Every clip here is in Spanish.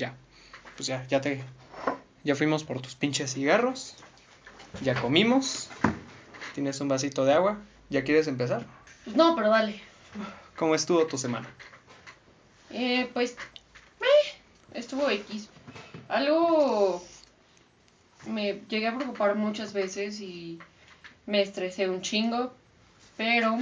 ya. Pues ya, ya te. Ya fuimos por tus pinches cigarros. Ya comimos. Tienes un vasito de agua. ¿Ya quieres empezar? Pues no, pero dale. ¿Cómo estuvo tu semana? Eh, pues. eh, estuvo X. Algo. Me llegué a preocupar muchas veces y me estresé un chingo. Pero.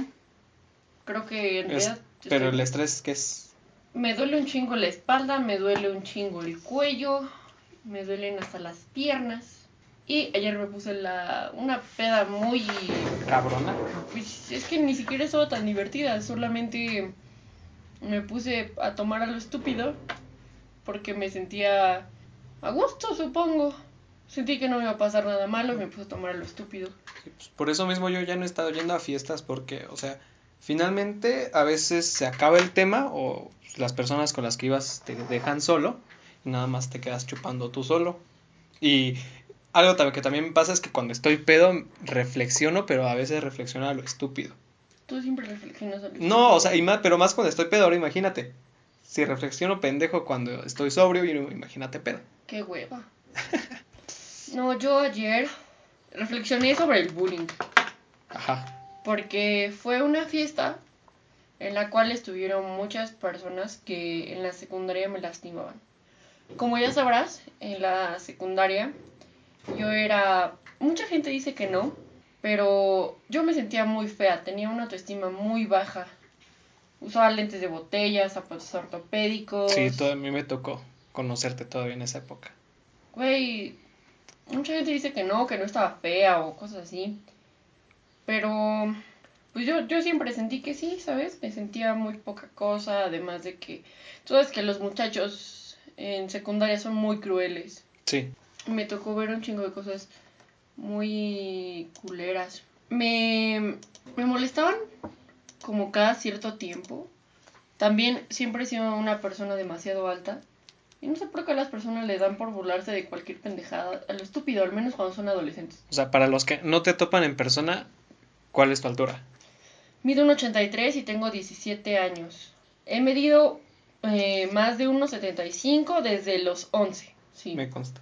Creo que en Es- realidad. pero estoy- el estrés, ¿qué es? Me duele un chingo la espalda, me duele un chingo el cuello, me duelen hasta las piernas. Y ayer me puse la, una peda muy... Cabrona. Pues es que ni siquiera estaba tan divertida, solamente me puse a tomar a lo estúpido porque me sentía a gusto, supongo. Sentí que no me iba a pasar nada malo y me puse a tomar a lo estúpido. Pues, Por eso mismo yo ya no he estado yendo a fiestas porque, o sea, finalmente a veces se acaba el tema o las personas con las que ibas te dejan solo y nada más te quedas chupando tú solo. Y algo que también me pasa es que cuando estoy pedo reflexiono, pero a veces reflexiono a lo estúpido. Tú siempre reflexionas a lo No, o sea, y más, pero más cuando estoy pedo, ahora imagínate. Si reflexiono pendejo cuando estoy sobrio, y imagínate pedo. Qué hueva. No, yo ayer reflexioné sobre el bullying. Ajá. Porque fue una fiesta en la cual estuvieron muchas personas que en la secundaria me lastimaban. Como ya sabrás, en la secundaria yo era... Mucha gente dice que no, pero yo me sentía muy fea, tenía una autoestima muy baja. Usaba lentes de botella, zapatos ortopédicos. Sí, todo, a mí me tocó conocerte todavía en esa época. Güey, mucha gente dice que no, que no estaba fea o cosas así. Pero, pues yo, yo siempre sentí que sí, ¿sabes? Me sentía muy poca cosa, además de que, tú sabes que los muchachos en secundaria son muy crueles. Sí. Me tocó ver un chingo de cosas muy culeras. Me, me molestaban como cada cierto tiempo. También siempre he sido una persona demasiado alta. Y no sé por qué a las personas le dan por burlarse de cualquier pendejada. A lo estúpido, al menos cuando son adolescentes. O sea, para los que no te topan en persona, ¿cuál es tu altura? Mido un 83 y tengo 17 años. He medido eh, más de 1,75 desde los 11. Sí. Me consta.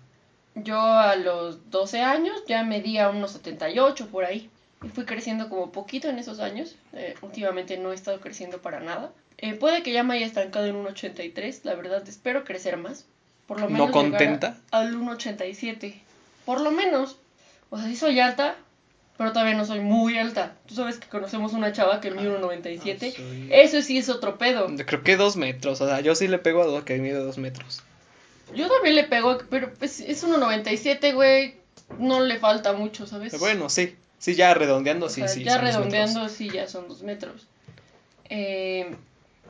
Yo a los 12 años ya medía unos 78 por ahí. Y fui creciendo como poquito en esos años. Eh, últimamente no he estado creciendo para nada. Eh, puede que ya me haya estancado en un 83. La verdad, espero crecer más. Por lo ¿No menos. a- contenta? Al 1,87. Por lo menos. O sea, sí soy alta, pero todavía no soy muy alta. Tú sabes que conocemos una chava que mide 1,97. Ah, soy- Eso sí es otro pedo. Creo que dos metros. O sea, yo sí le pego a dos que mide dos metros. Yo también le pego, pero pues es 1,97, güey. No le falta mucho, ¿sabes? Pero bueno, sí. Sí, ya redondeando, O sí, sea, sí. ya redondeando, sí, ya son dos metros. Eh,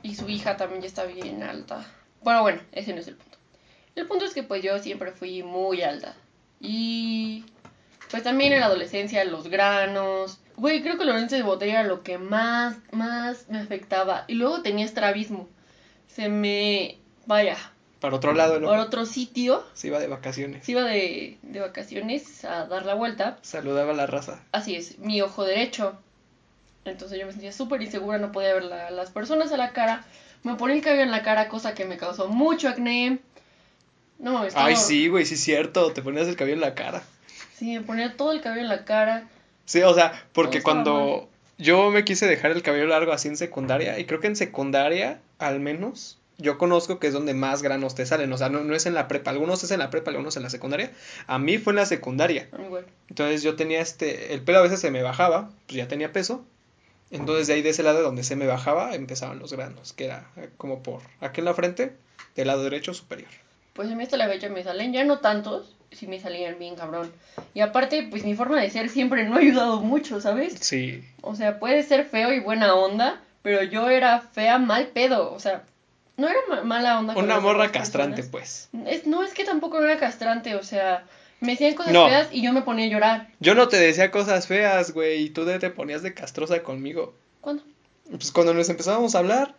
y su hija también ya está bien alta. Bueno, bueno, ese no es el punto. El punto es que pues yo siempre fui muy alta. Y pues también en la adolescencia los granos. Güey, creo que lentes de botella era lo que más, más me afectaba. Y luego tenía estrabismo. Se me... Vaya, Para otro lado, ¿no? por otro sitio. Se iba de vacaciones. Se iba de, de vacaciones a dar la vuelta. Saludaba a la raza. Así es, mi ojo derecho. Entonces yo me sentía súper insegura, no podía ver la- las personas a la cara. Me ponía el cabello en la cara, cosa que me causó mucho acné. No, estaba... Ay, sí, güey, sí es cierto. Te ponías el cabello en la cara. Sí, me ponía todo el cabello en la cara. Sí, o sea, porque cuando yo me quise dejar el cabello largo así en secundaria, y creo que en secundaria, al menos, yo conozco que es donde más granos te salen. O sea, no, no es en la prepa. Algunos es en la prepa, algunos en la secundaria. A mí fue en la secundaria. A mí igual. Entonces yo tenía este, el pelo a veces se me bajaba, pues ya tenía peso. Entonces de ahí de ese lado donde se me bajaba empezaban los granos, que era eh, como por aquí en la frente, del lado derecho superior. Pues a mí hasta la fecha me salen, ya no tantos, sí me salían bien cabrón. Y aparte, pues mi forma de ser siempre no ha ayudado mucho, ¿sabes? Sí, O sea, puede ser feo y buena onda, pero yo era fea mal pedo. O sea, no era ma- mala onda. una morra castrante personas. pues. Es, no, es que tampoco era castrante, o sea, me decían cosas No. feas y yo me ponía a llorar. Yo no te decía cosas feas, güey, y tú te ponías de castrosa conmigo. ¿Cuándo? Pues cuando nos empezábamos a hablar,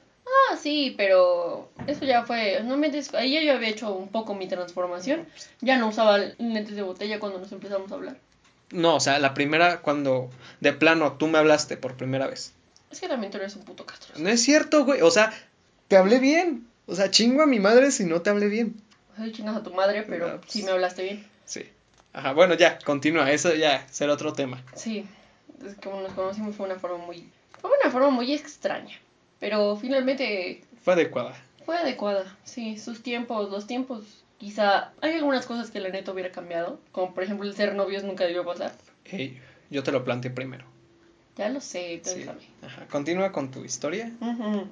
Ah, sí, pero eso ya fue, no me des- ahí ya yo había hecho un poco mi transformación. Ya no usaba lentes de botella cuando nos empezamos a hablar. no, o sea, la primera cuando de plano tú me hablaste por primera vez. Es que también tú eres un puto castro. No es cierto, güey, o sea, te hablé bien. O sea, chingo a mi madre si no te hablé bien. Ay, chingas a tu madre, pero No, pues- sí me hablaste bien. Sí. Ajá, bueno, ya, continúa, eso ya será otro tema. Sí, es como nos conocimos fue una forma muy... Fue una forma muy extraña, pero finalmente Fue adecuada. fue adecuada. Sí, sus tiempos, los tiempos, quizá hay algunas cosas que la neta hubiera cambiado, como por ejemplo el ser novios nunca debió pasar. Ey, yo te lo planteé primero. Ya lo sé, tú Sí. Ajá, continúa con tu historia. Ujú.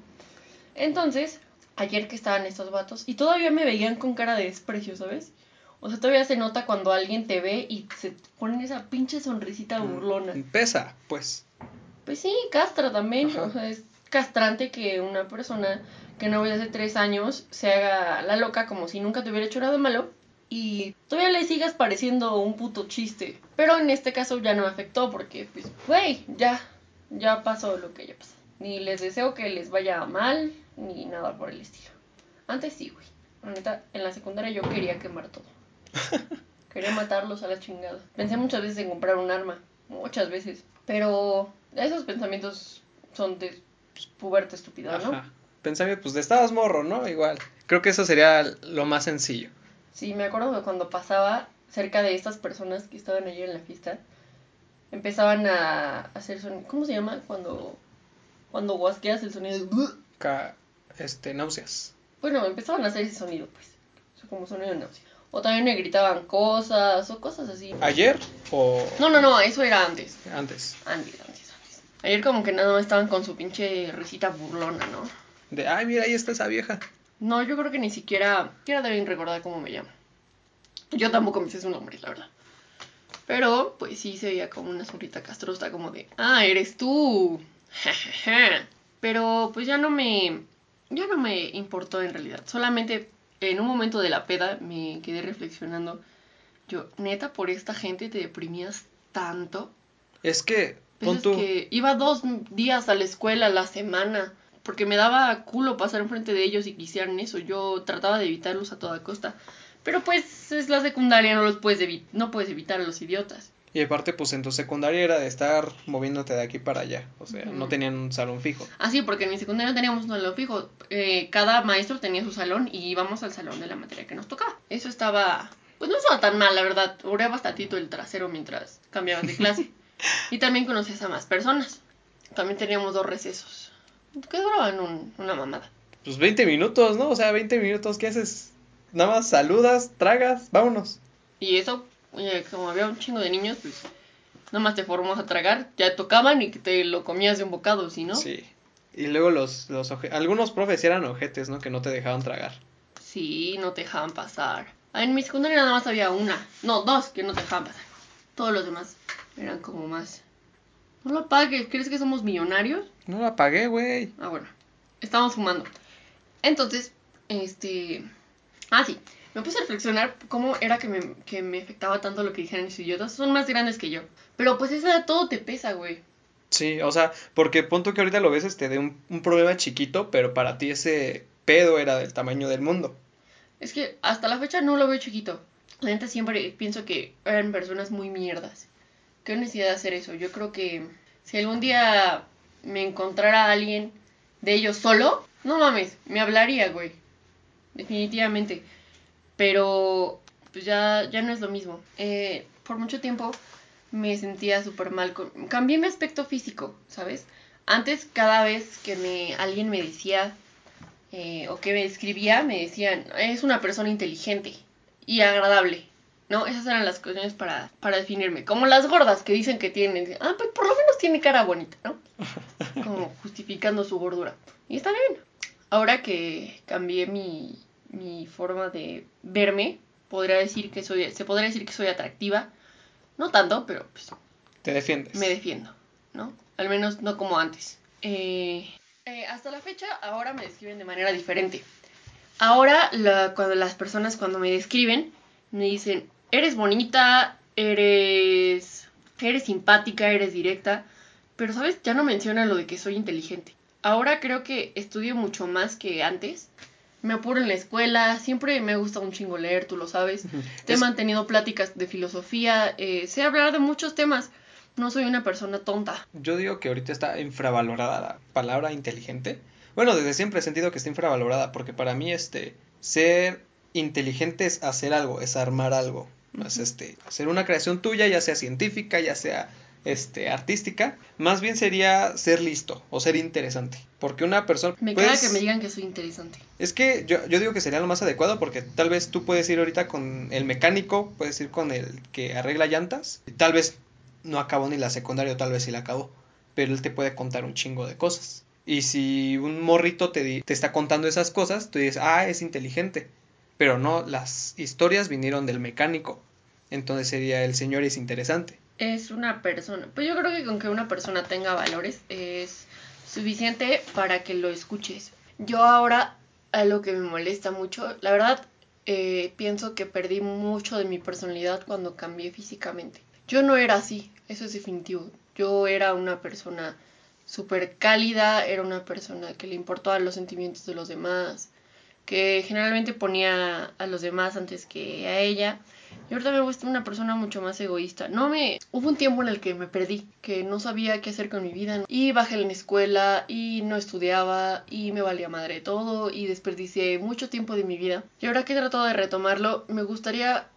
Entonces, ayer que estaban estos vatos, y todavía me veían con cara de desprecio, ¿sabes? O sea, todavía se nota cuando alguien te ve y se ponen esa pinche sonrisita burlona. Pesa, pues. Pues sí, castra también. Ajá. O sea, es castrante que una persona que no ve hace tres años se haga la loca como si nunca te hubiera hecho nada malo y todavía le sigas pareciendo un puto chiste. Pero en este caso ya no me afectó porque, pues, güey, ya, ya pasó lo que ya pasó. Ni les deseo que les vaya mal, ni nada por el estilo. Antes sí, güey. En la secundaria yo quería quemar todo. Quería matarlos a la chingada. Pensé muchas veces en comprar un arma. Muchas veces. Pero esos pensamientos son de pues, puberta estúpida, ¿no? Ajá. Pensaba, pues de estabas morro, ¿no? Igual. Creo que eso sería lo más sencillo. Sí, me acuerdo que cuando pasaba cerca de estas personas que estaban allí en la fiesta, empezaban a hacer sonido. ¿Cómo se llama? Cuando, cuando guasqueas el sonido. de- Ca- este, náuseas. Bueno, empezaban a hacer ese sonido, pues. Como sonido de náusea. O también me gritaban cosas o cosas así. ¿Ayer o No, no, no, eso era antes? Antes, antes, antes. Ayer como que nada más estaban con su pinche risita burlona, ¿no? De, ay, mira, ahí está esa vieja. No, yo creo que ni siquiera, siquiera deben recordar cómo me llamo. Yo tampoco me sé su nombre, la verdad. Pero, pues sí se veía como una sonrita castrosa, como de, ah, eres tú. Pero, pues ya no me, ya no me importó en realidad. Solamente en un momento de la peda me quedé reflexionando. Yo, neta, por esta gente te deprimías tanto. Es que, pon es tú. que iba dos días a la escuela a la semana. Porque me daba culo pasar enfrente de ellos y quisieran eso. Yo trataba de evitarlos a toda costa. Pero pues es la secundaria, no los puedes evi- no puedes evitar a los idiotas. Y aparte, pues en tu secundaria era de estar moviéndote de aquí para allá. O sea, no tenían un salón fijo. Así, porque en mi secundaria no teníamos un salón fijo. Eh, cada maestro tenía su salón y íbamos al salón de la materia que nos tocaba. Eso estaba... Pues no estaba tan mal, la verdad. Oré bastantito el trasero mientras cambiabas de clase. y también conocías a más personas. También teníamos dos recesos. Que duraban un- una mamada. Pues 20 minutos, ¿no? O sea, 20 minutos, ¿qué haces? Nada más saludas, tragas, vámonos. Y eso, oye, como había un chingo de niños, pues nada más te formabas a tragar, ya tocaban y que te lo comías de un bocado, ¿sí no? Sí. Y luego los, los algunos profes eran ojetes, ¿no? Que no te dejaban tragar. Sí, no te dejaban pasar. Ah, En mi secundaria nada más había una, no, dos que no te dejaban pasar. Todos los demás eran como más. No lo pagues, ¿crees que somos millonarios? No la pagué, güey. Ah, bueno, estábamos fumando. Entonces, este. Ah, sí. Me puse a reflexionar cómo era que me, que me afectaba tanto lo que dijeran mis idiotas. Son más grandes que yo. Pero pues esa todo te pesa, güey. Sí, o sea, porque punto que ahorita lo ves este de un, un problema chiquito, pero para ti ese pedo era del tamaño del mundo. Es que hasta la fecha no lo veo chiquito. La siempre pienso que eran personas muy mierdas. ¿Qué necesidad de hacer eso? Yo creo que si algún día me encontrara a alguien de ellos solo, no mames, me hablaría, güey. Definitivamente. Pero pues ya, ya no es lo mismo. Eh, por mucho tiempo me sentía súper mal. Con... Cambié mi aspecto físico, ¿sabes? Antes cada vez que me, alguien me decía eh, o que me escribía, me decían, es una persona inteligente y agradable. ¿No? Esas eran las cuestiones para, para definirme. Como las gordas que dicen que tienen. Ah, pues por lo menos tiene cara bonita, ¿no? Como justificando su gordura. Y está bien. Ahora que cambié mi, mi forma de verme, podría decir que soy, se podría decir que soy atractiva. No tanto, pero pues Te defiendes. me defiendo, ¿no? Al menos no como antes. Eh, eh, hasta la fecha, ahora me describen de manera diferente. Ahora, la- cuando las personas cuando me describen, me dicen, eres bonita, eres, eres simpática, eres directa, pero, ¿sabes? Ya no mencionan lo de que soy inteligente. Ahora creo que estudio mucho más que antes. Me apuro en la escuela, siempre me gusta un chingo leer, tú lo sabes. Te he mantenido pláticas de filosofía, eh, sé hablar de muchos temas. No soy una persona tonta. Yo digo que ahorita está infravalorada la palabra inteligente. Bueno, desde siempre he sentido que está infravalorada, porque para mí este ser inteligente es hacer algo, es armar algo. Es este, hacer una creación tuya, ya sea científica, ya sea este, artística, más bien sería ser listo o ser interesante. Porque una persona... Me pues, caga que me digan que soy interesante. Es que yo, yo digo que sería lo más adecuado porque tal vez tú puedes ir ahorita con el mecánico, puedes ir con el que arregla llantas, y tal vez no acabó ni la secundaria o tal vez sí la acabó, pero él te puede contar un chingo de cosas. Y si un morrito te, te está contando esas cosas, tú dices, ah, es inteligente. Pero no, las historias vinieron del mecánico. Entonces sería el señor es interesante. Es una persona. Pues yo creo que con que una persona tenga valores es suficiente para que lo escuches. Yo ahora, algo que me molesta mucho, la verdad, eh, pienso que perdí mucho de mi personalidad cuando cambié físicamente. Yo no era así, eso es definitivo. Yo era una persona súper cálida, era una persona que le importaban los sentimientos de los demás, que generalmente ponía a los demás antes que a ella. Y ahorita me gusta una persona mucho más egoísta. No me. Hubo un tiempo en el que me perdí, que no sabía qué hacer con mi vida. Y bajé en la escuela, y no estudiaba, y me valía madre todo, y desperdicié mucho tiempo de mi vida. Y ahora que he tratado de retomarlo, me gustaría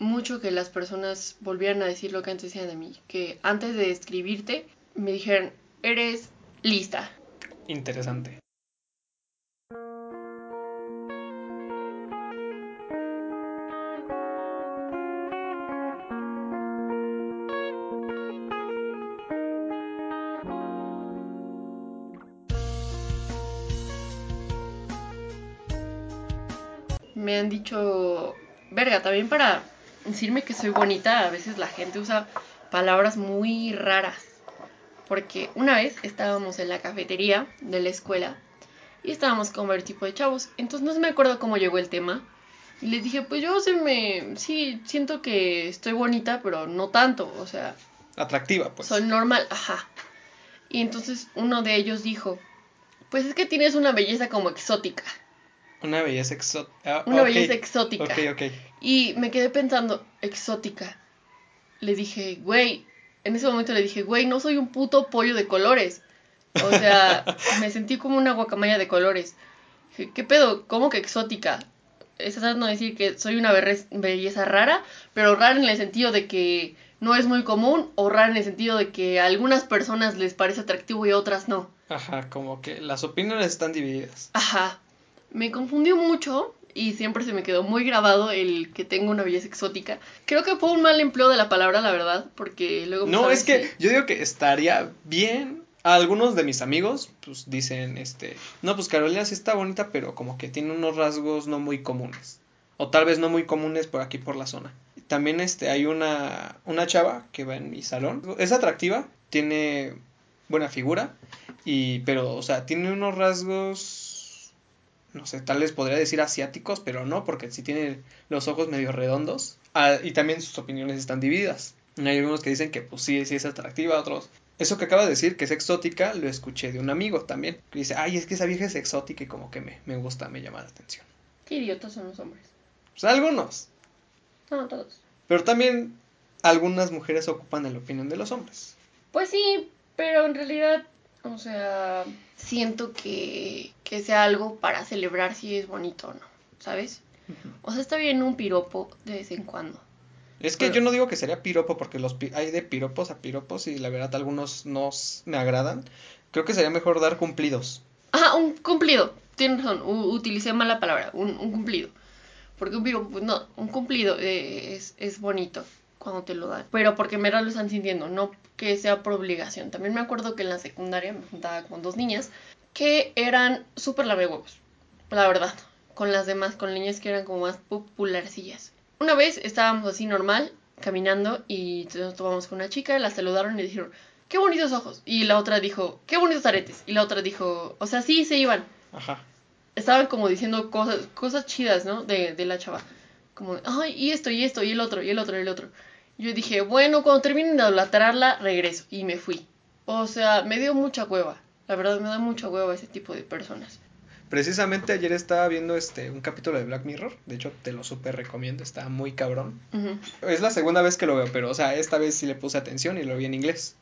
mucho que las personas volvieran a decir lo que antes decían de mí. Que antes de escribirte, me dijeran, eres lista. Interesante. me han dicho, verga, también para decirme que soy bonita, a veces la gente usa palabras muy raras. Porque una vez estábamos en la cafetería de la escuela y estábamos con varios tipos de chavos. Entonces no me acuerdo cómo llegó el tema. Y les dije, pues yo se me... Sí, siento que estoy bonita, pero no tanto. O sea, Atractiva, pues. soy normal, ajá. Y entonces uno de ellos dijo, pues es que tienes una belleza como exótica. Una belleza exótica. Una belleza exótica. Ok, ok. Y me quedé pensando, exótica. Le dije, güey, en ese momento le dije, güey, no soy un puto pollo de colores. O sea, me sentí como una guacamaya de colores. Dije, ¿Qué pedo? ¿Cómo que exótica? Estás tratando de decir que soy una belleza rara, pero rara en el sentido de que no es muy común, o rara en el sentido de que a algunas personas les parece atractivo y a otras no. Ajá, como que las opiniones están divididas. Ajá. Me confundió mucho y siempre se me quedó muy grabado el que tengo una belleza exótica. Creo que fue un mal empleo de la palabra, la verdad, porque luego... No, ¿sabes es que yo digo que estaría bien. Algunos de mis amigos, pues dicen, este, no, pues Carolina sí está bonita, pero como que tiene unos rasgos no muy comunes. O tal vez no muy comunes por aquí por la zona. También este, hay una, una chava que va en mi salón. Es atractiva, tiene buena figura, y, pero, o sea, tiene unos rasgos, no sé, tal vez podría decir asiáticos, pero no, porque sí tiene los ojos medio redondos. Ah, y también sus opiniones están divididas. Hay algunos que dicen que pues sí, sí es atractiva, otros... Eso que acaba de decir, que es exótica, lo escuché de un amigo también. Que dice, ay, es que esa vieja es exótica y como que me, me gusta, me llama la atención. Qué idiotas son los hombres. Pues algunos. No, todos. Pero también algunas mujeres ocupan la opinión de los hombres. Pues sí, pero en realidad, o sea, siento que, que sea algo para celebrar si es bonito o no, ¿sabes? O sea, está bien un piropo de vez en cuando. Es que Pero- yo no digo que sería piropo porque los pi- hay de piropos a piropos y la verdad algunos no me agradan. Creo que sería mejor dar cumplidos. Ajá, un cumplido. Tienes razón, u- utilicé mal la palabra, un, un cumplido. Porque un piropo, pues no, un cumplido eh, es, es bonito cuando te lo dan. Pero porque en verdad lo están sintiendo, no que sea por obligación. También me acuerdo que en la secundaria me juntaba con dos niñas que eran súper huevos, la verdad. Con las demás, con niñas que eran como más popularcillas. Una vez estábamos así normal, caminando, y nos tomamos con una chica, la saludaron y dijeron, qué bonitos ojos. Y la otra dijo, qué bonitos aretes. Y la otra dijo, o sea, sí, se iban. Ajá. Estaban como diciendo cosas, cosas chidas, ¿no? De, de la chava. Como, ay, y esto, y esto, y el otro, y el otro, y el otro. Yo dije, bueno, cuando terminen de idolatrarla, regreso. Y me fui. O sea, me dio mucha hueva. La verdad, me da mucha hueva ese tipo de personas. Precisamente ayer estaba viendo este un capítulo de Black Mirror. De hecho, te lo súper recomiendo. Está muy cabrón. Es la segunda vez que lo veo, pero o sea, esta vez sí le puse atención y lo vi en inglés.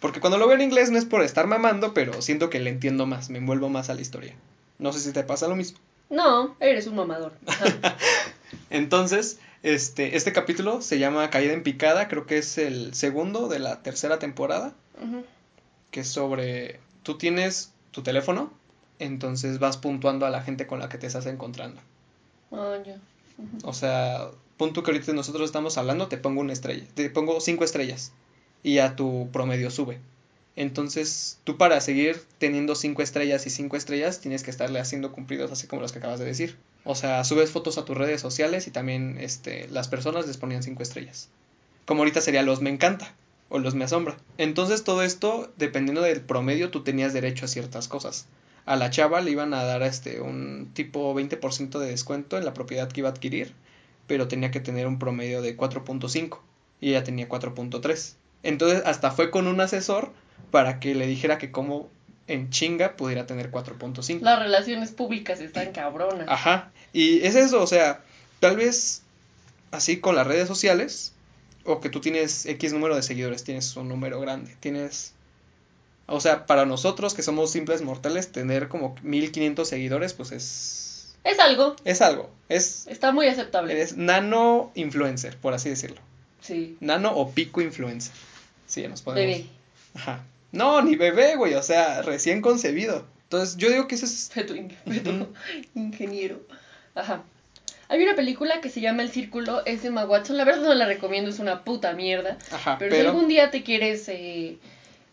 Porque cuando lo veo en inglés no es por estar mamando, pero siento que le entiendo más, me envuelvo más a la historia. No sé si te pasa lo mismo. No, eres un mamador. Entonces, este, este capítulo se llama Caída en Picada, creo que es el segundo de la tercera temporada, que es sobre, tú tienes tu teléfono, entonces vas puntuando a la gente con la que te estás encontrando. Ah. O sea, punto que ahorita nosotros estamos hablando, te pongo una estrella, te pongo cinco estrellas y ya tu promedio sube. Entonces, tú para seguir teniendo cinco estrellas y cinco estrellas, tienes que estarle haciendo cumplidos así como los que acabas de decir. O sea, subes fotos a tus redes sociales y también este, las personas les ponían cinco estrellas. Como ahorita sería los me encanta o los me asombra. Entonces, todo esto, dependiendo del promedio, tú tenías derecho a ciertas cosas. A la chava le iban a dar este un tipo 20% de descuento en la propiedad que iba a adquirir, pero tenía que tener un promedio de 4.5 y ella tenía 4.3. Entonces, hasta fue con un asesor para que le dijera que como en chinga pudiera tener 4.5. Las relaciones públicas están cabronas. Ajá. Y es eso, o sea, tal vez así con las redes sociales, o que tú tienes X número de seguidores, tienes un número grande, tienes... O sea, para nosotros que somos simples mortales, tener como 1500 seguidores, pues es... Es algo. Es algo, es, Está muy aceptable. es nano influencer, por así decirlo. Sí. Nano o pico influencer. Sí, nos podemos... Bebé. Ajá. No, ni bebé, güey, o sea, recién concebido. Entonces, yo digo que eso es... Feto, in- feto ingeniero. Ajá. Hay una película que se llama El Círculo, es de Emma Watson. La verdad no la recomiendo, es una puta mierda. Ajá, Pero, pero... si algún día te quieres eh,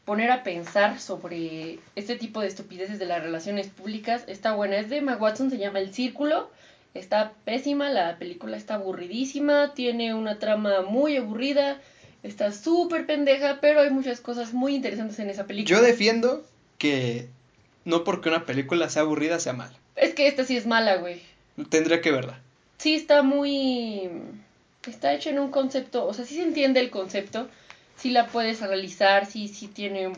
poner a pensar sobre este tipo de estupideces de las relaciones públicas, está buena. Es de Emma Watson, se llama El Círculo. Está pésima, la película está aburridísima, tiene una trama muy aburrida, está súper pendeja, pero hay muchas cosas muy interesantes en esa película. Yo defiendo que no porque una película sea aburrida sea mala. Es que esta sí es mala, güey. Tendría que verla. Sí está muy... Está hecha en un concepto, o sea, sí se entiende el concepto, sí la puedes analizar, sí, sí tiene...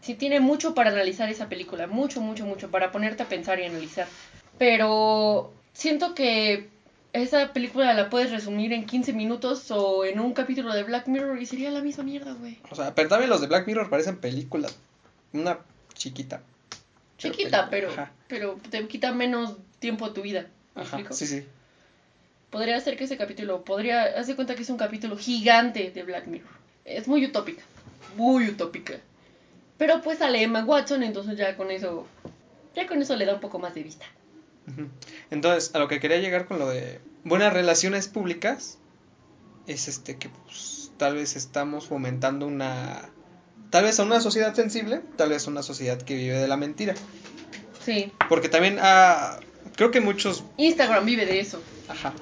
Sí tiene mucho para analizar esa película, mucho, mucho, mucho, para ponerte a pensar y analizar. Pero siento que esa película la puedes resumir en 15 minutos o en un capítulo de Black Mirror y sería la misma mierda, güey. O sea, pero también los de Black Mirror parecen películas. Una chiquita. Pero Chiquita, película. pero, pero te quita menos tiempo a tu vida. ¿Me ajá, explico? sí, sí. Podría ser que ese capítulo, podría, haz de cuenta que es un capítulo gigante de Black Mirror. Es muy utópica, muy utópica. Pero pues sale Emma Watson, entonces ya con eso, ya con eso le da un poco más de vista. Entonces, a lo que quería llegar con lo de buenas relaciones públicas es este que pues, tal vez estamos fomentando una tal vez a una sociedad sensible, tal vez a una sociedad que vive de la mentira, Sí, porque también ah, creo que muchos Instagram vive de eso. Ajá.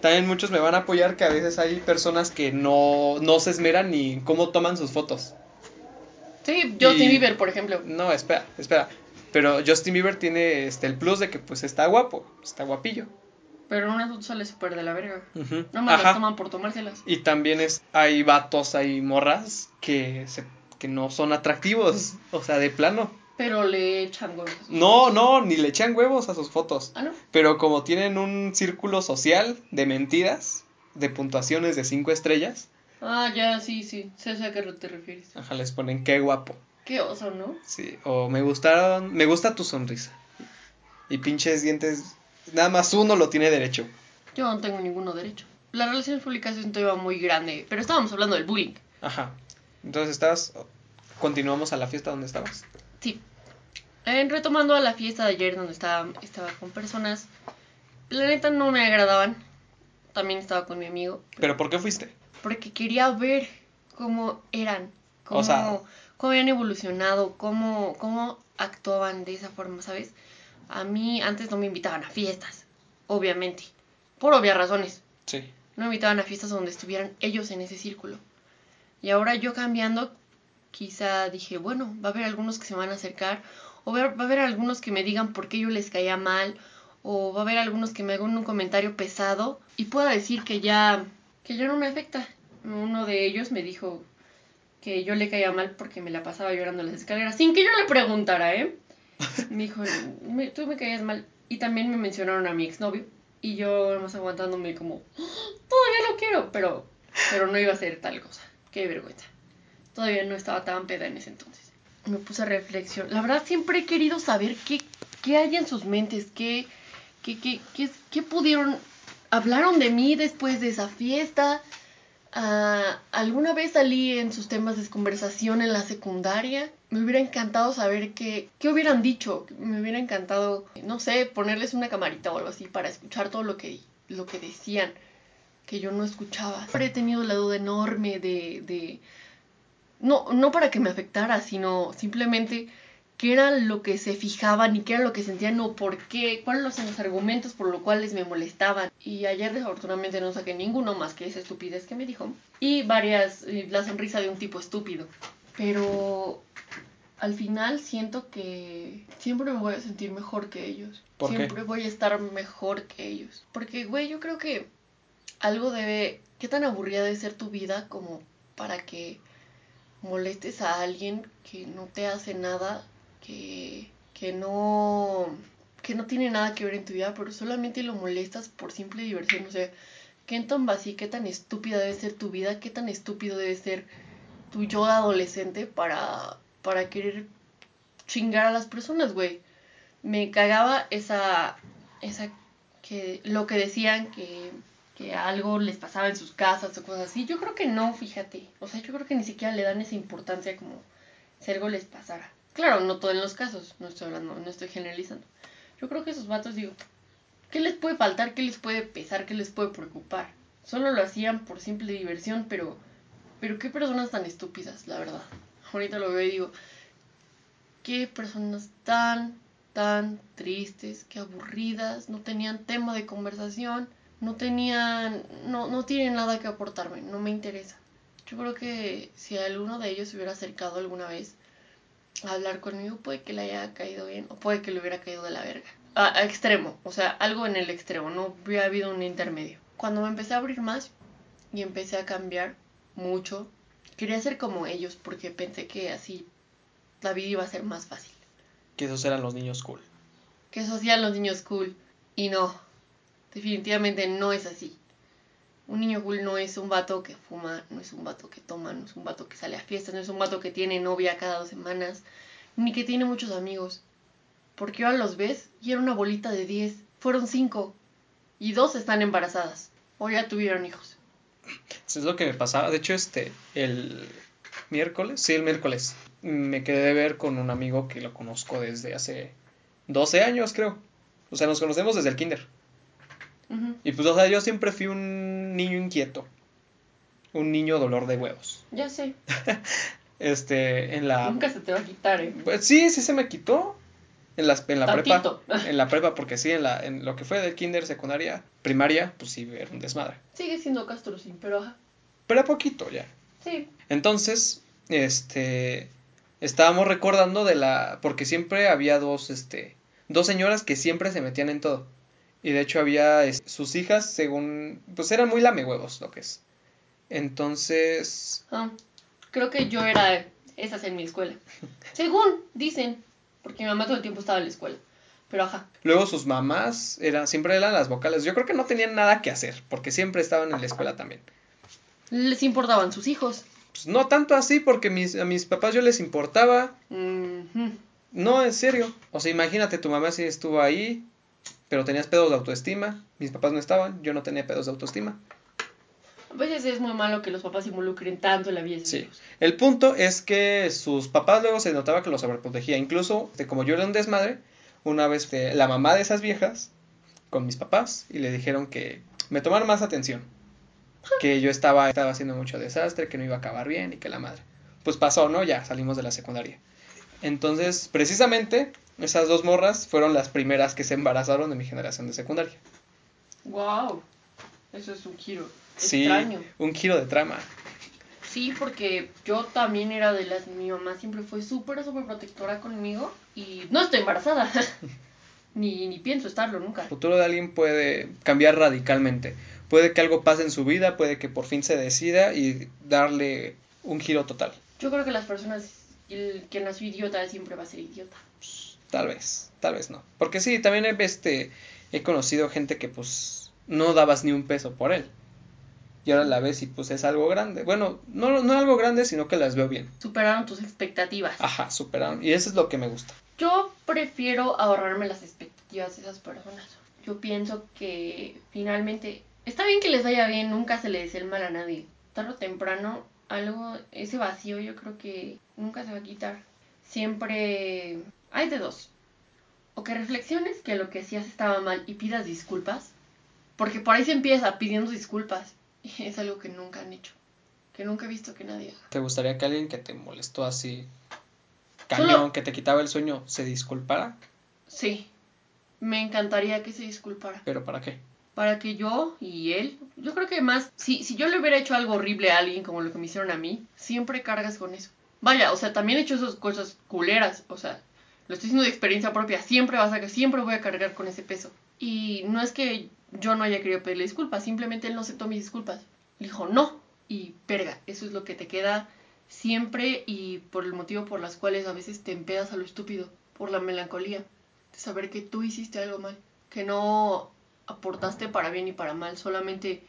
También muchos me van a apoyar que a veces hay personas que no, no se esmeran ni cómo toman sus fotos. Sí, Justin Y- Bieber, por ejemplo. No, espera, espera. Pero Justin Bieber tiene este el plus de que pues está guapo, está guapillo. Pero una foto sale súper de la verga. No las Ajá. toman por tomárselas. Y también es, hay vatos, hay morras que, se, que no son atractivos, o sea, de plano. Pero le echan huevos. No, no, ni le echan huevos a sus fotos. Ah, no. Pero como tienen un círculo social de mentiras, de puntuaciones de cinco estrellas, Ah, ya, sí, sí. Sé a qué te refieres. ajá, les ponen qué guapo. Qué oso, ¿no? Sí, o me gustaron, me gusta tu sonrisa. Y pinches dientes, nada más uno lo tiene derecho. Yo no tengo ninguno derecho. Las relaciones públicas es un tema muy grande, pero estábamos hablando del bullying. Ajá. Entonces estabas, continuamos a la fiesta donde estabas. Sí. Eh, retomando a la fiesta de ayer donde estaba, estaba con personas, la neta no me agradaban. También estaba con mi amigo, Pero ¿por qué fuiste? porque quería ver cómo eran, cómo, O sea- cómo habían evolucionado, cómo, cómo actuaban de esa forma, ¿sabes? A mí antes no me invitaban a fiestas, obviamente, por obvias razones. Sí. No me invitaban a fiestas donde estuvieran ellos en ese círculo. Y ahora yo cambiando, quizá dije, bueno, va a haber algunos que se van a acercar, o va va a haber algunos que me digan por qué yo les caía mal, o va a haber algunos que me hagan un comentario pesado y pueda decir que ya, que ya no me afecta. Uno de ellos me dijo que yo le caía mal porque me la pasaba llorando en las escaleras, sin que yo le preguntara, ¿eh? Me dijo, "Me- tú me caías mal. Y también me mencionaron a mi exnovio. Y yo nomás aguantándome como, "Ah, todavía lo quiero, pero, pero no iba a ser tal cosa. Qué vergüenza. Todavía no estaba tan peda en ese entonces. Me puse a reflexionar. La verdad siempre he querido saber qué, qué hay en sus mentes, qué, ¿Qué, qué, qué, qué pudieron... Hablaron de mí después de esa fiesta. Ah, alguna vez salí en sus temas de conversación en la secundaria. Me hubiera encantado saber qué, qué hubieran dicho. Me hubiera encantado, no sé, ponerles una camarita o algo así para escuchar todo lo que, lo que decían que yo no escuchaba. Siempre he tenido la duda enorme de, de... No, no para que me afectara, sino simplemente qué era lo que se fijaban y qué era lo que sentían o por qué, cuáles eran los argumentos por los cuales me molestaban. Y ayer desafortunadamente no saqué ninguno más que esa estupidez que me dijo. Y varias, la sonrisa de un tipo estúpido. Pero al final siento que siempre me voy a sentir mejor que ellos. ¿Por qué? siempre voy a estar mejor que ellos. Porque, güey, yo creo que algo debe... ¿Qué tan aburrida debe ser tu vida como para que molestes a alguien que no te hace nada, que, que no que no tiene nada que ver en tu vida, pero solamente lo molestas por simple diversión, o sea, qué tan vacía, qué tan estúpida debe ser tu vida, qué tan estúpido debe ser tu yo adolescente para para querer chingar a las personas, güey. Me cagaba esa esa que lo que decían que que algo les pasaba en sus casas o cosas así. Yo creo que no, fíjate. O sea, yo creo que ni siquiera le dan esa importancia como si algo les pasara. Claro, no todo en los casos, no estoy hablando, no estoy generalizando. Yo creo que esos vatos, digo, ¿qué les puede faltar? ¿Qué les puede pesar? ¿Qué les puede preocupar? Solo lo hacían por simple diversión, pero, pero qué personas tan estúpidas, la verdad. Ahorita lo veo y digo, qué personas tan, tan tristes, qué aburridas, no tenían tema de conversación no tenían, no, no tienen nada que aportarme, no me interesa. Yo creo que si alguno de ellos se hubiera acercado alguna vez a hablar conmigo, puede que le haya caído bien o puede que le hubiera caído de la verga. A, a extremo, o sea, algo en el extremo, no hubiera habido un intermedio. Cuando me empecé a abrir más y empecé a cambiar mucho, quería ser como ellos porque pensé que así la vida iba a ser más fácil. Que esos eran los niños cool. Que esos eran los niños cool. Y no, Definitivamente no es así. Un niño cool no es un vato que fuma, no es un vato que toma, no es un vato que sale a fiestas, no es un vato que tiene novia cada dos semanas, ni que tiene muchos amigos. Porque ahora los ves y era una bolita de 10. Fueron cinco. Y dos están embarazadas. O ya tuvieron hijos. Eso es lo que me pasaba. De hecho, este, el miércoles, sí, el miércoles, me quedé de ver con un amigo que lo conozco desde hace 12 años, creo. O sea, nos conocemos desde el kinder. Y pues, o sea, yo siempre fui un niño inquieto. Un niño dolor de huevos. Ya sé. Este, en la... Nunca se te va a quitar, ¿eh? Pues sí, sí se me quitó. En, las, en la Tantito. prepa. En la prepa, porque sí, en, la, en lo que fue de kinder, secundaria, primaria, pues sí, era un desmadre. Sigue siendo Castro, sí, pero ajá. Pero a poquito ya. Sí. Entonces, este, estábamos recordando de la, porque siempre había dos, este, dos señoras que siempre se metían en todo. Y de hecho había es- sus hijas, según, pues eran muy lamehuevos, lo que es. Entonces, Ah, creo que yo era esas en mi escuela. Según dicen, porque mi mamá todo el tiempo estaba en la escuela. Pero ajá. luego sus mamás eran, siempre eran las vocales. Yo creo que no tenían nada que hacer, porque siempre estaban en la escuela también. Les importaban sus hijos. Pues no tanto así, porque mis, a mis papás yo les importaba. No, en serio. O sea, imagínate, tu mamá sí estuvo ahí, pero tenías pedos de autoestima. Mis papás no estaban, yo no tenía pedos de autoestima. A veces es muy malo que los papás se involucren tanto en la vida de sus Sí. hijos. El punto es que sus papás luego se notaba que los sobreprotegía. Incluso, como yo era un desmadre, una vez fue la mamá de esas viejas con mis papás y le dijeron que me tomaran más atención. Que yo estaba, estaba haciendo mucho desastre, que no iba a acabar bien y que la madre. Pues pasó, ¿no? Ya salimos de la secundaria. Entonces, precisamente, esas dos morras fueron las primeras que se embarazaron de mi generación de secundaria. Wow. Eso es un giro. Sí, Extraño. un giro de trama. Sí, porque yo también era de las. Mi mamá siempre fue súper, súper protectora conmigo. Y no estoy embarazada. ni, ni pienso estarlo nunca. El futuro de alguien puede cambiar radicalmente. Puede que algo pase en su vida, puede que por fin se decida y darle un giro total. Yo creo que las personas. El que nació idiota siempre va a ser idiota. Tal vez, tal vez no. Porque sí, también he, este, he conocido gente que pues no dabas ni un peso por él. Y ahora la ves y pues es algo grande. Bueno, no, no algo grande, sino que las veo bien. Superaron tus expectativas. Ajá, superaron. Y eso es lo que me gusta. Yo prefiero ahorrarme las expectativas de esas personas. yo pienso que finalmente está bien que les vaya bien, nunca se le desea el mal a nadie. Tarde o temprano, algo, ese vacío yo creo que nunca se va a quitar. Siempre hay de dos. O que reflexiones que lo que hacías estaba mal y pidas disculpas. Porque por ahí se empieza pidiendo disculpas. Y es algo que nunca han hecho. Que nunca he visto que nadie haga. ¿Te gustaría que alguien que te molestó así, cañón, que te quitaba el sueño, se disculpara? Sí. Me encantaría que se disculpara. ¿Pero para qué? Para que yo y él, yo creo que más, si, si yo le hubiera hecho algo horrible a alguien como lo que me hicieron a mí, siempre cargas con eso. Vaya, o sea, también he hecho esas cosas culeras, o sea, lo estoy diciendo de experiencia propia, siempre vas a siempre voy a cargar con ese peso. Y no es que yo no haya querido pedirle disculpas, simplemente él no aceptó mis disculpas. Le dijo, no, y perga, eso es lo que te queda siempre y por el motivo por las cuales a veces te empedas a lo estúpido, por la melancolía, saber que tú hiciste algo mal, que no aportaste para bien y para mal, solamente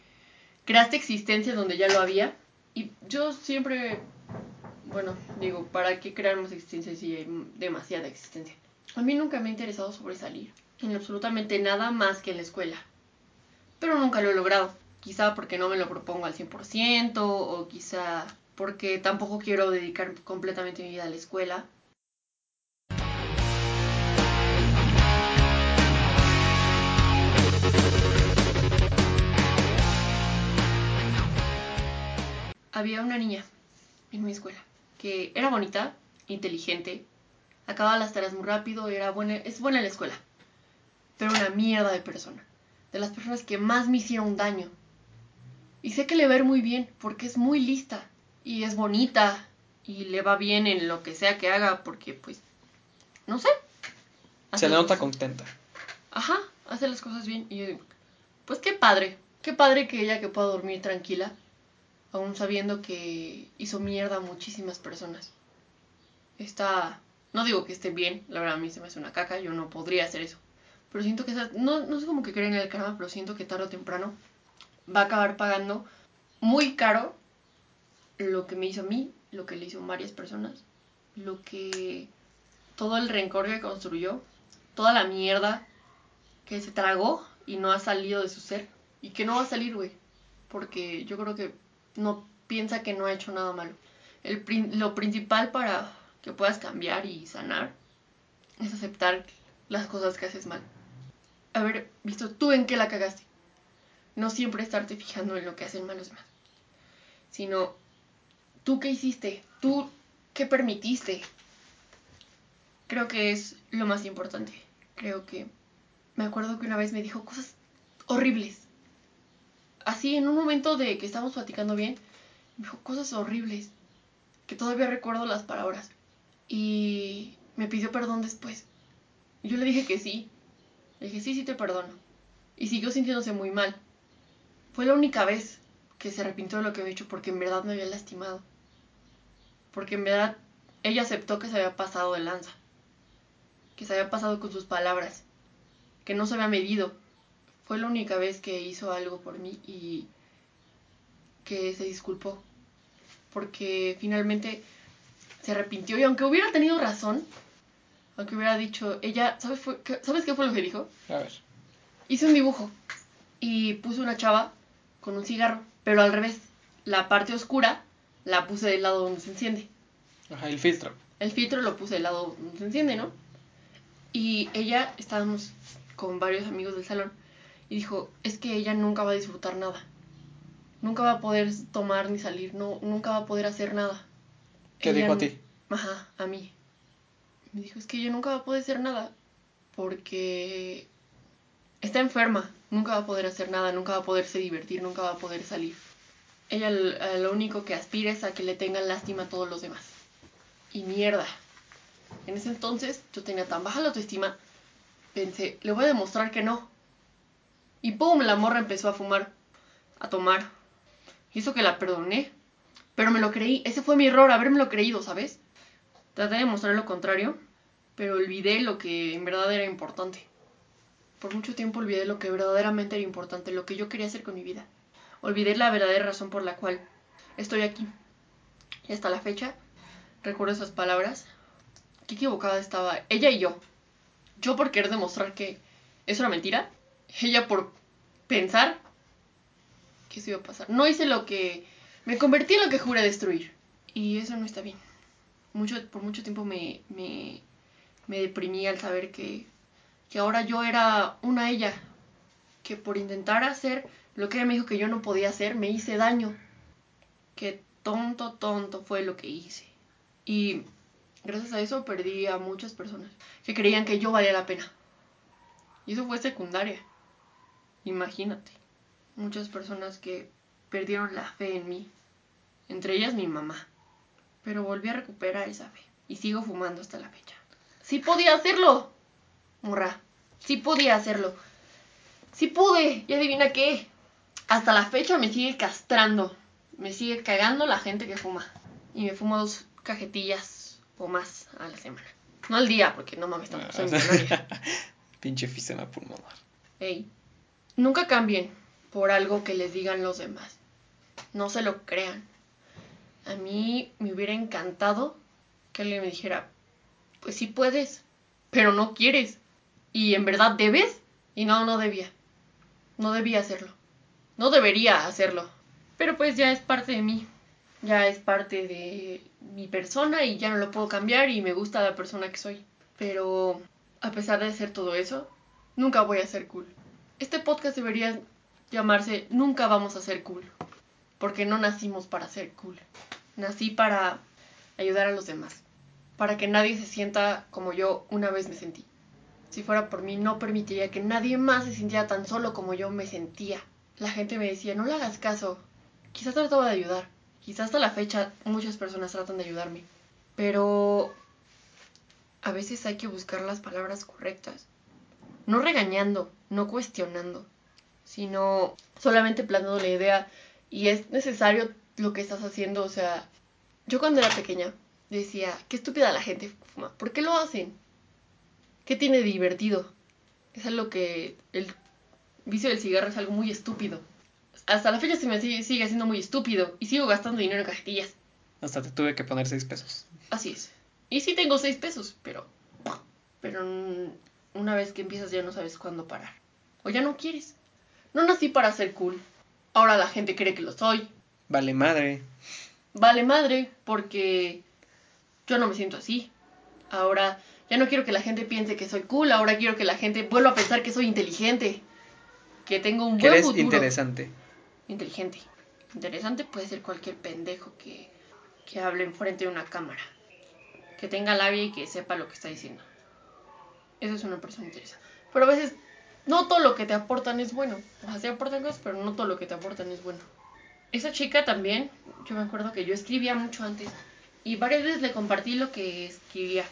creaste existencia donde ya lo había. Y yo siempre, bueno, digo, ¿para qué crear más existencia si hay demasiada existencia? A mí nunca me ha interesado sobresalir en absolutamente nada más que en la escuela. Pero nunca lo he logrado. Quizá porque no me lo propongo al 100% o quizá porque tampoco quiero dedicar completamente mi vida a la escuela. Había una niña en mi escuela que era bonita, inteligente, acababa las tareas muy rápido, era buena, es buena en la escuela, pero una mierda de persona, de las personas que más me hicieron daño. Y sé que le va a ir muy bien porque es muy lista y es bonita y le va bien en lo que sea que haga porque pues no sé. Se le nota contenta. Ajá, hace las cosas bien y yo digo, pues qué padre, qué padre que ella que pueda dormir tranquila, aún sabiendo que hizo mierda a muchísimas personas. Está, no digo que esté bien, la verdad a mí se me hace una caca, yo no podría hacer eso. Pero siento que no, no sé cómo que creen en el karma, pero siento que tarde o temprano va a acabar pagando muy caro lo que me hizo a mí, lo que le hizo a varias personas, lo que todo el rencor que construyó, toda la mierda que se tragó y no ha salido de su ser y que no va a salir, güey, porque yo creo que no piensa que no ha hecho nada malo. El, lo principal para que puedas cambiar y sanar es aceptar las cosas que haces mal. Haber visto tú en qué la cagaste. No siempre estarte fijando en lo que hacen mal los demás, sino tú qué hiciste, tú qué permitiste. Creo que es lo más importante. Creo que me acuerdo que una vez me dijo cosas horribles. Así, en un momento de que estábamos platicando bien, me dijo cosas horribles. Que todavía recuerdo las palabras. Y me pidió perdón después. Yo le dije que sí. Le dije, sí, sí te perdono. Y siguió sintiéndose muy mal. Fue la única vez que se arrepintió de lo que había hecho porque en verdad me había lastimado. Porque en verdad ella aceptó que se había pasado de lanza. Que se había pasado con sus palabras. Que no se había medido. Fue la única vez que hizo algo por mí y que se disculpó. Porque finalmente se arrepintió y aunque hubiera tenido razón, aunque hubiera dicho, ella, ¿sabes, ¿sabes qué fue lo que dijo? A ver. Hice un dibujo y puse una chava con un cigarro, pero al revés. La parte oscura la puse del lado donde se enciende. Ajá, el filtro. El filtro lo puse del lado donde se enciende, ¿no? Y ella, estábamos con varios amigos del salón, y dijo, es que ella nunca va a disfrutar nada. Nunca va a poder tomar ni salir, no, nunca va a poder hacer nada. ¿Qué dijo a ti? Ajá, a mí. Me dijo, es que ella nunca va a poder hacer nada porque está enferma, nunca va a poder hacer nada, nunca va a poderse divertir, nunca va a poder salir. Ella lo único que aspira es a que le tengan lástima a todos los demás. Y mierda. En ese entonces yo tenía tan baja la autoestima, pensé, le voy a demostrar que no. Y pum, la morra empezó a fumar, a tomar. Hizo que la perdoné. Pero me lo creí, ese fue mi error, haberme creído, ¿sabes? Traté de mostrar lo contrario, pero olvidé lo que en verdad era importante. Por mucho tiempo olvidé lo que verdaderamente era importante, lo que yo quería hacer con mi vida. Olvidé la verdadera razón por la cual estoy aquí. Y hasta la fecha recuerdo esas palabras. Qué equivocada estaba ella y yo. Yo por querer demostrar que eso era mentira, ella por pensar que eso iba a pasar. No hice lo que... Me convertí en lo que juré destruir. Y eso no está bien. Mucho, por mucho tiempo me, me, me deprimí al saber que, que ahora yo era una ella. Que por intentar hacer lo que ella me dijo que yo no podía hacer, me hice daño. Que tonto, tonto fue lo que hice. Y gracias a eso perdí a muchas personas que creían que yo valía la pena. Y eso fue secundaria. Imagínate. Muchas personas que perdieron la fe en mí. Entre ellas mi mamá. Pero volví a recuperar esa fe. Y sigo fumando hasta la fecha. Sí podía hacerlo. Morra. Sí podía hacerlo. Sí pude. Y adivina qué. Hasta la fecha me sigue castrando. Me sigue cagando la gente que fuma. Y me fumo dos cajetillas o más a la semana. No al día, porque no mames, tampoco soy millonaria. Pinche fisema pulmonar. Ey, nunca cambien por algo que les digan los demás. No se lo crean. A mí me hubiera encantado que alguien me dijera, pues sí puedes, pero no quieres. Y en verdad debes. Y no, no debía. No debía hacerlo. No debería hacerlo. Pero pues ya es parte de mí. Ya es parte de mi persona y ya no lo puedo cambiar y me gusta la persona que soy. Pero a pesar de ser todo eso, nunca voy a ser cool. Este podcast debería llamarse Nunca vamos a ser cool. Porque no nacimos para ser cool. Nací para ayudar a los demás. Para que nadie se sienta como yo una vez me sentí. Si fuera por mí, no permitiría que nadie más se sintiera tan solo como yo me sentía. La gente me decía, no le hagas caso. Quizás trataba de ayudar. Quizás hasta la fecha muchas personas tratan de ayudarme. Pero a veces hay que buscar las palabras correctas. No regañando, no cuestionando, sino solamente planteando la idea y es necesario lo que estás haciendo. O sea, yo cuando era pequeña decía, qué estúpida la gente fuma. ¿Por qué lo hacen? ¿Qué tiene de divertido? Es algo que el vicio del cigarro es algo muy estúpido. Hasta la fecha se me sigue, sigue haciendo muy estúpido y sigo gastando dinero en cajetillas. Hasta te tuve que poner seis pesos. Así es. Y sí tengo seis pesos, pero... Pero una vez que empiezas ya no sabes cuándo parar. O ya no quieres. No nací para ser cool. Ahora la gente cree que lo soy. Vale madre. Vale madre, porque yo no me siento así. Ahora ya no quiero que la gente piense que soy cool, ahora quiero que la gente vuelva a pensar que soy inteligente. Que tengo un Que buen eres futuro. interesante. Inteligente. Interesante puede ser cualquier pendejo que, que hable enfrente de una cámara. Que tenga labia y que sepa lo que está diciendo. Eso es una persona interesante. Pero a veces no todo lo que te aportan es bueno. O sea, sí aportan cosas, pero no todo lo que te aportan es bueno. Esa chica también, yo me acuerdo que yo escribía mucho antes. Y varias veces le compartí lo que escribía.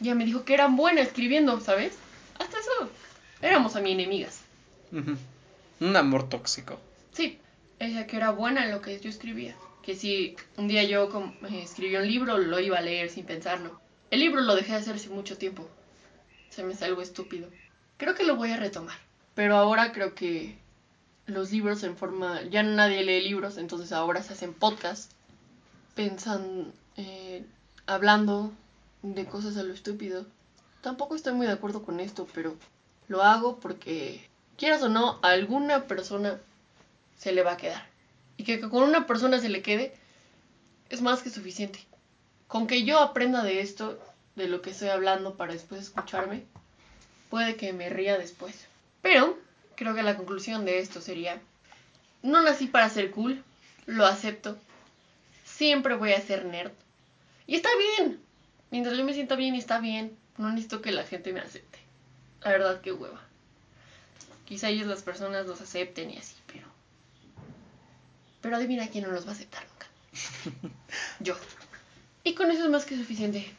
Y ella me dijo que era buena escribiendo, ¿sabes? Hasta eso. Éramos a mi enemigas. Un amor tóxico. Sí, ella que era buena en lo que yo escribía. Que si un día yo eh, escribí un libro, lo iba a leer sin pensarlo. El libro lo dejé de hacer hace mucho tiempo. Se me hace algo estúpido. Creo que lo voy a retomar. Pero ahora creo que los libros en forma... Ya nadie lee libros, entonces ahora se hacen podcasts. Pensan... eh, hablando de cosas a lo estúpido. Tampoco estoy muy de acuerdo con esto, pero lo hago porque, quieras o no, a alguna persona se le va a quedar. Y que con una persona se le quede es más que suficiente. Con que yo aprenda de esto, de lo que estoy hablando para después escucharme, puede que me ría después. Pero creo que la conclusión de esto sería, no nací para ser cool, lo acepto. Siempre voy a ser nerd. Y está bien. Mientras yo me sienta bien, está bien. No necesito que la gente me acepte. La verdad, que hueva. Quizá ellos las personas los acepten y así, pero... Pero adivina quién no los va a aceptar nunca. Yo. Y con eso es más que suficiente.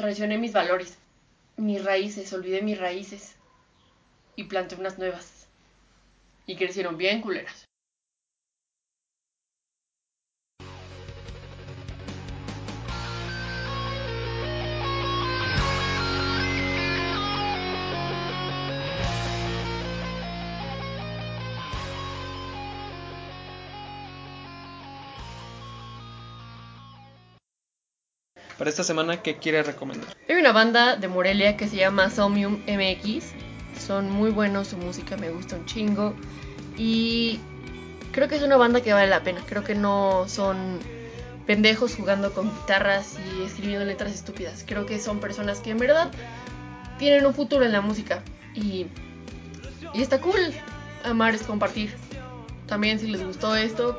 Traicioné mis valores, mis raíces, olvidé mis raíces. Y planté unas nuevas. Y crecieron bien culeras. Para esta semana, ¿qué quieres recomendar? Hay una banda de Morelia que se llama Somium MX. Son muy buenos, su música me gusta un chingo. Y creo que es una banda que vale la pena. Creo que no son pendejos jugando con guitarras y escribiendo letras estúpidas. Creo que son personas que en verdad tienen un futuro en la música. Y, y está cool. Amar es compartir. También si les gustó esto,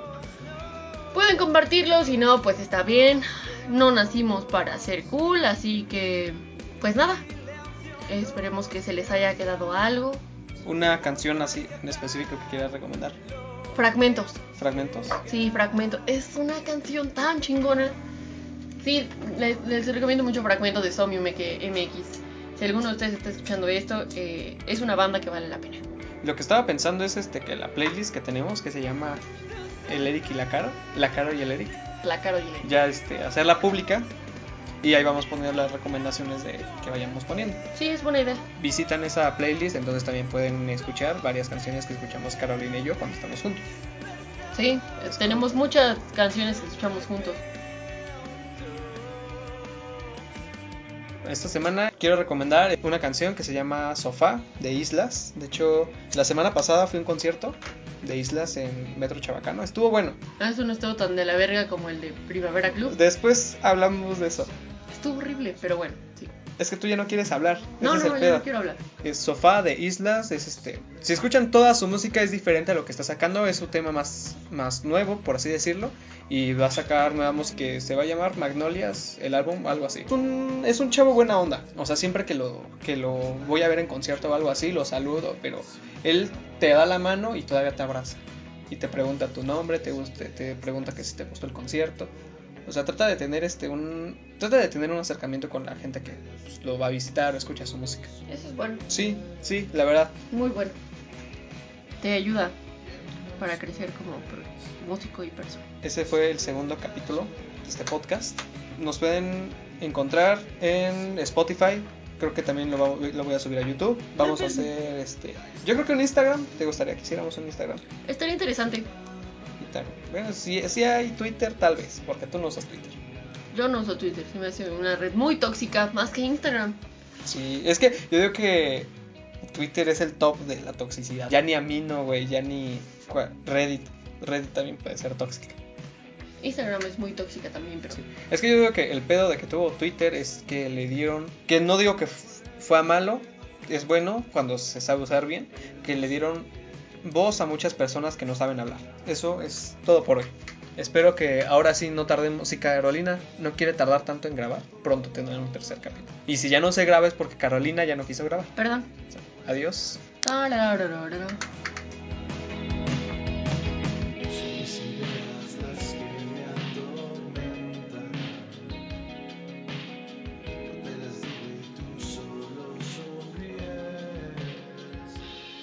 pueden compartirlo. Si no, pues está bien. No nacimos para ser cool, así que pues nada. Esperemos que se les haya quedado algo. Una canción así en específico que quieras recomendar. Fragmentos. Fragmentos. Sí, Fragmentos. Es una canción tan chingona. Sí, les, les recomiendo mucho Fragmentos de Somium MX. Si alguno de ustedes está escuchando esto, eh, es una banda que vale la pena. Lo que estaba pensando es este que la playlist que tenemos que se llama El Eric y la Caro, la Caro y el Eric. La Caro y el Eric. Ya este hacerla pública y ahí vamos poniendo las recomendaciones de que vayamos poniendo. Sí, es buena idea. Visitan esa playlist, entonces también pueden escuchar varias canciones que escuchamos Carolina y yo cuando estamos juntos. Sí, tenemos muchas canciones que escuchamos juntos. Esta semana quiero recomendar una canción que se llama Sofá de Islas. De hecho, la semana pasada fui a un concierto de Islas en Metro Chabacano. Estuvo bueno. Ah, eso no estuvo tan de la verga como el de Primavera Club. Después hablamos de eso. Estuvo horrible, pero bueno, sí. Es que tú ya no quieres hablar. No, Ese es no, el yo no quiero hablar. Es Sofá de Islas, es este. Si escuchan toda su música es diferente a lo que está sacando, es un tema más, más nuevo, por así decirlo. Y va a sacar nueva música que se va a llamar Magnolias, el álbum, algo así. Es un, es un chavo buena onda. O sea, siempre que lo, que lo voy a ver en concierto o algo así, lo saludo. Pero él te da la mano y todavía te abraza. Y te pregunta tu nombre, te, guste, te pregunta que si te gustó el concierto. O sea, trata de tener este un trata de tener un acercamiento con la gente que pues, lo va a visitar escucha su música. Eso es bueno, Sí, sí, la verdad. muy bueno. Te ayuda para crecer como pro- músico y persona. Ese fue el segundo capítulo de este podcast. Nos pueden encontrar en Spotify. Creo que también lo, va- lo voy a subir a YouTube. Vamos a hacer este. Yo creo que en Instagram. ¿Te gustaría que hiciéramos en Instagram? Estaría interesante. Bueno, si, si hay Twitter, tal vez. Porque tú no usas Twitter. Yo no uso Twitter, se me hace una red muy tóxica, más que Instagram. Sí, es que yo digo que Twitter es el top de la toxicidad. Ya ni Amino, güey. Ya ni Reddit. Reddit también puede ser tóxica. Instagram es muy tóxica también, pero Es que yo digo que el pedo de que tuvo Twitter es que le dieron, que no digo que fue a malo, es bueno cuando se sabe usar bien, que le dieron voz a muchas personas que no saben hablar. Eso es todo por hoy. Espero que ahora sí no tardemos. Si Carolina no quiere tardar tanto en grabar, pronto tendrán un tercer capítulo. Y si ya no se graba es porque Carolina ya no quiso grabar. perdón. Adiós.